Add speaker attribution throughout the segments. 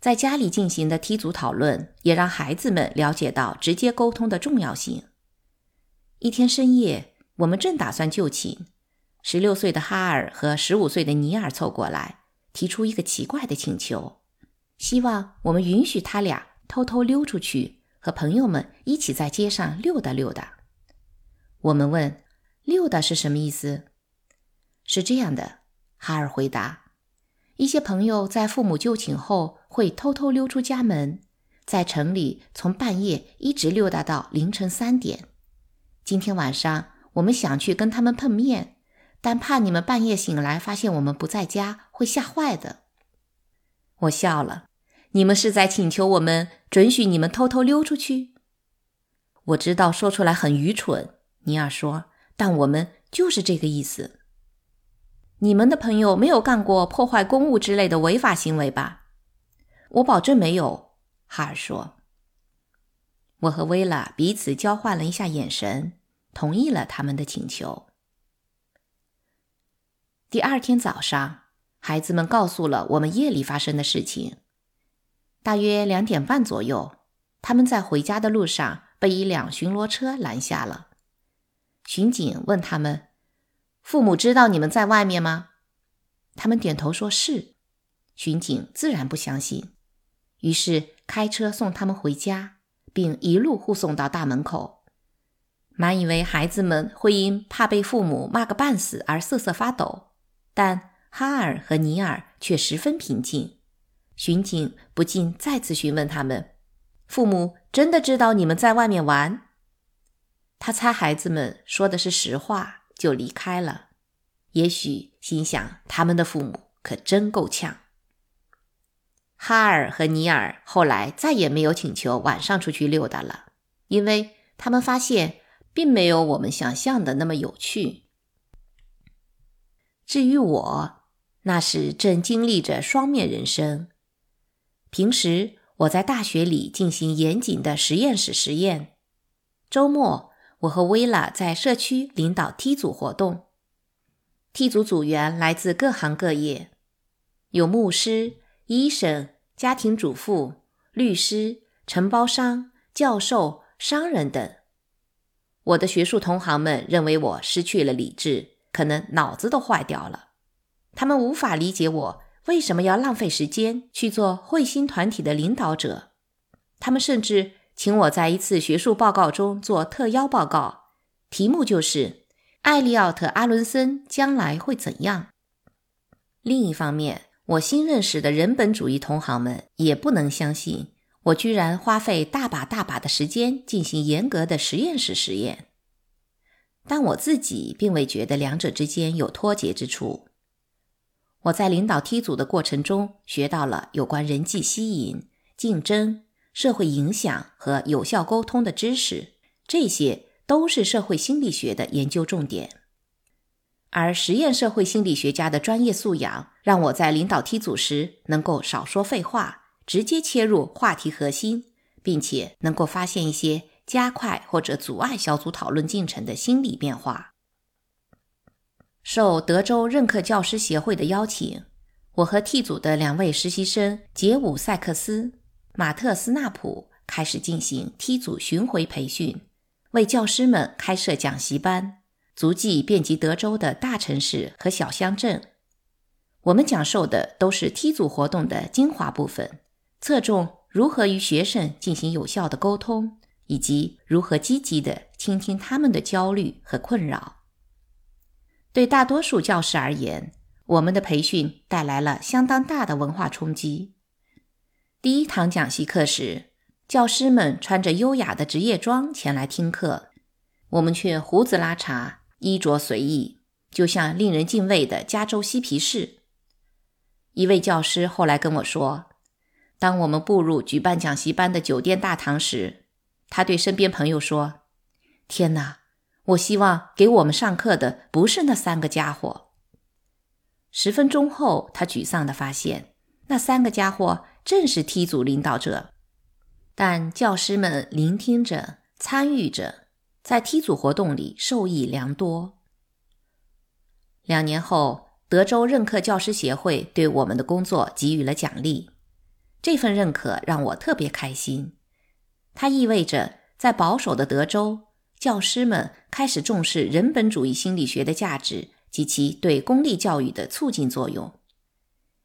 Speaker 1: 在家里进行的梯组讨论，也让孩子们了解到直接沟通的重要性。一天深夜，我们正打算就寝，十六岁的哈尔和十五岁的尼尔凑过来，提出一个奇怪的请求，希望我们允许他俩偷偷溜出去，和朋友们一起在街上溜达溜达。我们问：“溜达是什么意思？”是这样的，哈尔回答。一些朋友在父母就寝后会偷偷溜出家门，在城里从半夜一直溜达到凌晨三点。今天晚上我们想去跟他们碰面，但怕你们半夜醒来发现我们不在家会吓坏的。我笑了，你们是在请求我们准许你们偷偷溜出去？我知道说出来很愚蠢，尼尔说，但我们就是这个意思。你们的朋友没有干过破坏公物之类的违法行为吧？我保证没有。哈尔说。我和薇拉彼此交换了一下眼神，同意了他们的请求。第二天早上，孩子们告诉了我们夜里发生的事情。大约两点半左右，他们在回家的路上被一辆巡逻车拦下了。巡警问他们。父母知道你们在外面吗？他们点头说是。巡警自然不相信，于是开车送他们回家，并一路护送到大门口。满以为孩子们会因怕被父母骂个半死而瑟瑟发抖，但哈尔和尼尔却十分平静。巡警不禁再次询问他们：“父母真的知道你们在外面玩？”他猜孩子们说的是实话。就离开了，也许心想他们的父母可真够呛。哈尔和尼尔后来再也没有请求晚上出去溜达了，因为他们发现并没有我们想象的那么有趣。至于我，那时正经历着双面人生。平时我在大学里进行严谨的实验室实验，周末。我和薇拉在社区领导梯组活动，梯组组员来自各行各业，有牧师、医生、家庭主妇、律师、承包商、教授、商人等。我的学术同行们认为我失去了理智，可能脑子都坏掉了。他们无法理解我为什么要浪费时间去做彗星团体的领导者。他们甚至。请我在一次学术报告中做特邀报告，题目就是艾利奥特·阿伦森将来会怎样。另一方面，我新认识的人本主义同行们也不能相信我居然花费大把大把的时间进行严格的实验室实验。但我自己并未觉得两者之间有脱节之处。我在领导梯组的过程中学到了有关人际吸引、竞争。社会影响和有效沟通的知识，这些都是社会心理学的研究重点。而实验社会心理学家的专业素养，让我在领导梯组时能够少说废话，直接切入话题核心，并且能够发现一些加快或者阻碍小组讨论进程的心理变化。受德州任课教师协会的邀请，我和 T 组的两位实习生杰伍·塞克斯。马特·斯纳普开始进行梯组巡回培训，为教师们开设讲习班，足迹遍及德州的大城市和小乡镇。我们讲授的都是梯组活动的精华部分，侧重如何与学生进行有效的沟通，以及如何积极地倾听他们的焦虑和困扰。对大多数教师而言，我们的培训带来了相当大的文化冲击。第一堂讲习课时，教师们穿着优雅的职业装前来听课，我们却胡子拉碴，衣着随意，就像令人敬畏的加州嬉皮士。一位教师后来跟我说，当我们步入举办讲习班的酒店大堂时，他对身边朋友说：“天哪，我希望给我们上课的不是那三个家伙。”十分钟后，他沮丧地发现，那三个家伙。正是梯组领导者，但教师们聆听着、参与着，在梯组活动里受益良多。两年后，德州任课教师协会对我们的工作给予了奖励。这份认可让我特别开心。它意味着，在保守的德州，教师们开始重视人本主义心理学的价值及其对公立教育的促进作用。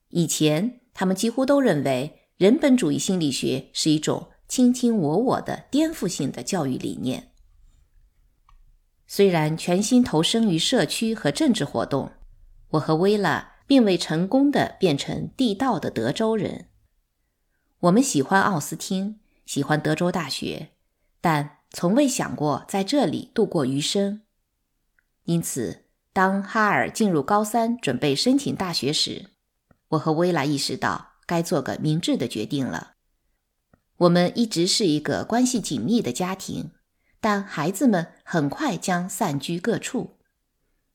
Speaker 1: 以前，他们几乎都认为人本主义心理学是一种卿卿我我的颠覆性的教育理念。虽然全心投身于社区和政治活动，我和薇拉并未成功的变成地道的德州人。我们喜欢奥斯汀，喜欢德州大学，但从未想过在这里度过余生。因此，当哈尔进入高三准备申请大学时，我和薇拉意识到该做个明智的决定了。我们一直是一个关系紧密的家庭。但孩子们很快将散居各处。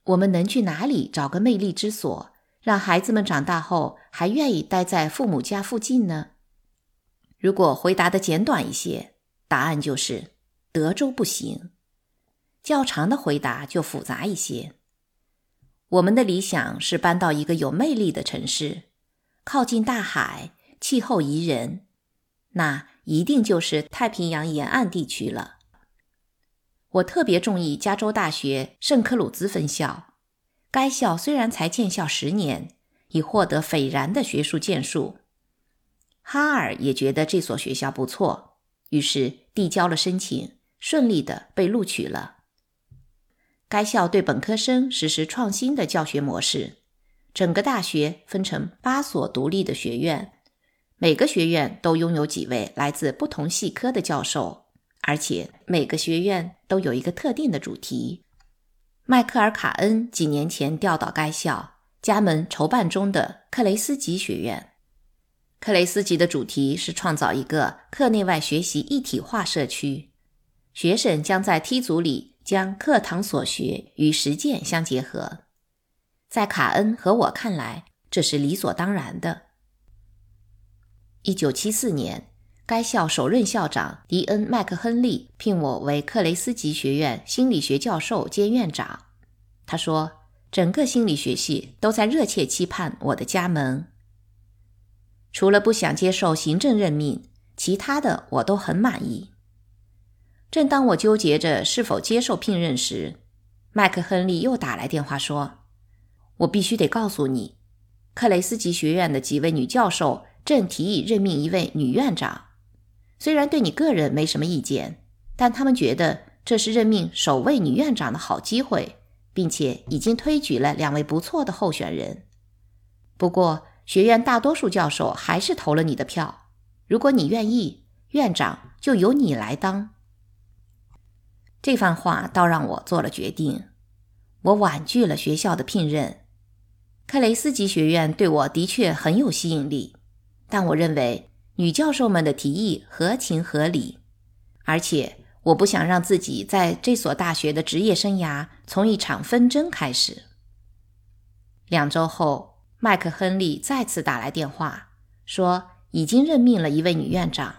Speaker 1: 我们能去哪里找个魅力之所，让孩子们长大后还愿意待在父母家附近呢？如果回答的简短一些，答案就是德州不行；较长的回答就复杂一些。我们的理想是搬到一个有魅力的城市，靠近大海，气候宜人，那一定就是太平洋沿岸地区了。我特别中意加州大学圣克鲁兹分校。该校虽然才建校十年，已获得斐然的学术建树。哈尔也觉得这所学校不错，于是递交了申请，顺利的被录取了。该校对本科生实施创新的教学模式，整个大学分成八所独立的学院，每个学院都拥有几位来自不同系科的教授。而且每个学院都有一个特定的主题。迈克尔·卡恩几年前调到该校，加盟筹办中的克雷斯吉学院。克雷斯吉的主题是创造一个课内外学习一体化社区，学生将在梯组里将课堂所学与实践相结合。在卡恩和我看来，这是理所当然的。一九七四年。该校首任校长迪恩·麦克亨利聘我为克雷斯吉学院心理学教授兼院长。他说：“整个心理学系都在热切期盼我的加盟。除了不想接受行政任命，其他的我都很满意。”正当我纠结着是否接受聘任时，麦克亨利又打来电话说：“我必须得告诉你，克雷斯吉学院的几位女教授正提议任命一位女院长。”虽然对你个人没什么意见，但他们觉得这是任命首位女院长的好机会，并且已经推举了两位不错的候选人。不过，学院大多数教授还是投了你的票。如果你愿意，院长就由你来当。这番话倒让我做了决定。我婉拒了学校的聘任。克雷斯吉学院对我的确很有吸引力，但我认为。女教授们的提议合情合理，而且我不想让自己在这所大学的职业生涯从一场纷争开始。两周后，麦克亨利再次打来电话，说已经任命了一位女院长，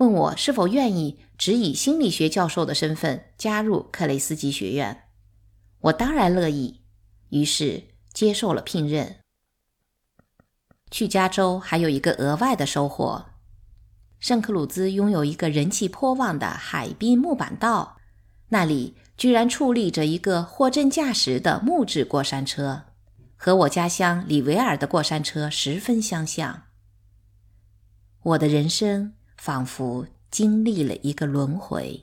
Speaker 1: 问我是否愿意只以心理学教授的身份加入克雷斯基学院。我当然乐意，于是接受了聘任。去加州还有一个额外的收获。圣克鲁兹拥有一个人气颇旺的海滨木板道，那里居然矗立着一个货真价实的木质过山车，和我家乡里维尔的过山车十分相像。我的人生仿佛经历了一个轮回。